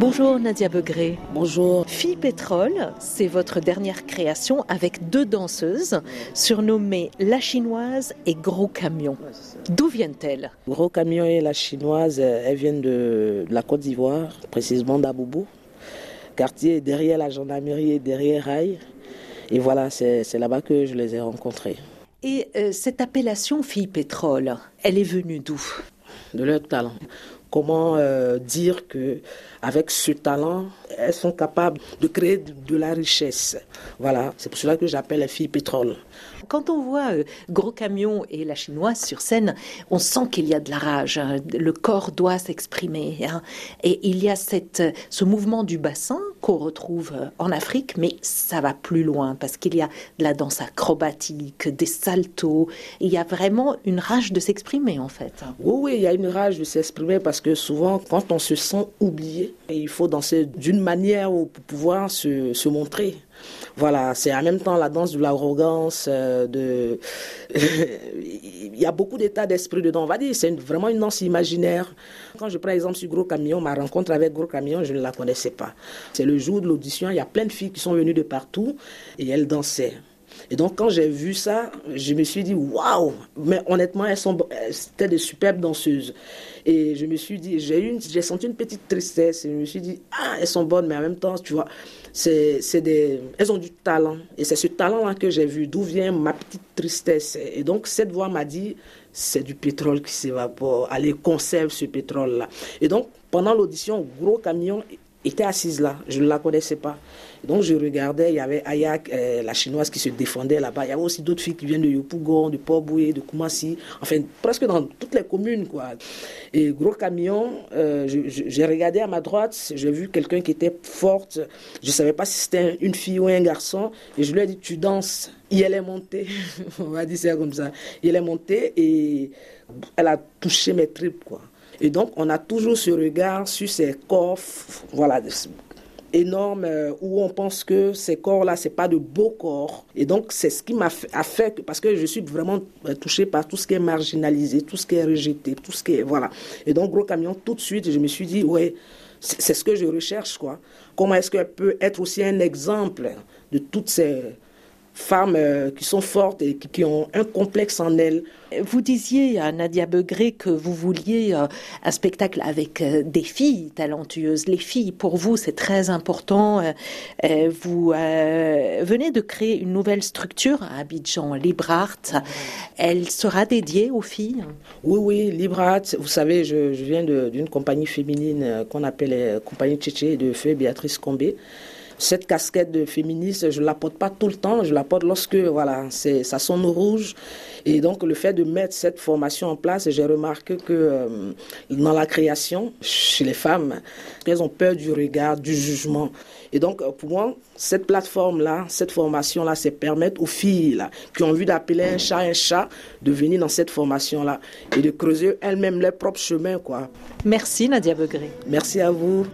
Bonjour Nadia Begré. Bonjour. Fille Pétrole, c'est votre dernière création avec deux danseuses surnommées La Chinoise et Gros Camion. D'où viennent-elles? Gros Camion et La Chinoise, elles viennent de la Côte d'Ivoire, précisément d'Aboubou. Quartier derrière la gendarmerie et derrière Rail. Et voilà, c'est là-bas que je les ai rencontrées. Et euh, cette appellation Fille Pétrole, elle est venue d'où? De leur talent. Comment euh, dire que avec ce talent, elles sont capables de créer de, la richesse. Voilà, c'est pour cela que j'appelle les filles pétrole. Quand on voit euh, Gros Camion et la chinoise sur scène, on sent qu'il y a de la rage. Hein. Le corps doit s'exprimer. Hein. Et il y a cette, ce mouvement du bassin qu'on retrouve euh, en Afrique, mais ça va plus loin parce qu'il y a de la danse acrobatique, des saltos. Il y a vraiment une rage de s'exprimer en fait. Oui, oui, il y a une rage de s'exprimer parce que souvent, quand on se sent oublié, il faut danser d'une manière pour pouvoir se, se montrer. Voilà, c'est en même temps la danse de l'arrogance, euh, de... il y a beaucoup d'états d'esprit dedans. On va dire, c'est vraiment une danse imaginaire. Quand je prends exemple sur Gros Camion, ma rencontre avec Gros Camion, je ne la connaissais pas. C'est le jour de l'audition, il y a plein de filles qui sont venues de partout et elles dansaient. Et donc, quand j'ai vu ça, je me suis dit, waouh! Mais honnêtement, elles sont, c'était des superbes danseuses. Et je me suis dit, j'ai une, j'ai senti une petite tristesse. Je me suis dit, ah, elles sont bonnes, mais en même temps, tu vois, c'est, c'est des, elles ont du talent. Et c'est ce talent-là que j'ai vu, d'où vient ma petite tristesse. Et donc, cette voix m'a dit, c'est du pétrole qui s'évapore. Allez, conserve ce pétrole-là. Et donc, pendant l'audition, gros camion était assise là. Je ne la connaissais pas. Donc je regardais, il y avait Ayak, euh, la chinoise qui se défendait là-bas. Il y avait aussi d'autres filles qui viennent de Yopougon, de Port-Boué, de Koumassi, enfin presque dans toutes les communes. quoi. Et gros camion, euh, j'ai regardé à ma droite, j'ai vu quelqu'un qui était forte. Je ne savais pas si c'était une fille ou un garçon. Et je lui ai dit, tu danses. Et elle est montée, on va dire ça comme ça. Et elle est montée et elle a touché mes tripes. quoi. Et donc, on a toujours ce regard sur ces corps, voilà, énormes, euh, où on pense que ces corps-là, c'est pas de beaux corps. Et donc, c'est ce qui m'a fait, parce que je suis vraiment euh, touchée par tout ce qui est marginalisé, tout ce qui est rejeté, tout ce qui est, voilà. Et donc, Gros Camion, tout de suite, je me suis dit, ouais, c'est ce que je recherche, quoi. Comment est-ce qu'elle peut être aussi un exemple de toutes ces femmes euh, qui sont fortes et qui, ont un complexe en elles. Vous disiez à Nadia Begré que vous vouliez euh, un spectacle avec euh, des filles talentueuses. Les filles, pour vous, c'est très important. vous venez de créer une nouvelle structure à Abidjan, Librart. Elle sera dédiée aux filles Oui, oui, Librart. Vous savez, je, je viens d'une compagnie féminine qu'on appelle Compagnie Tchétché de feu Béatrice Combé cette casquette de féministe, je la porte pas tout le temps, je la porte lorsque voilà, c'est ça sonne rouge. Et donc le fait de mettre cette formation en place, j'ai remarqué que euh, dans la création, chez les femmes, elles ont peur du regard, du jugement. Et donc pour moi, cette plateforme-là, cette formation-là, c'est permettre aux filles là, qui ont envie d'appeler un chat un chat, de venir dans cette formation-là et de creuser elles-mêmes leur propre chemin. Quoi. Merci Nadia Begré. Merci à vous.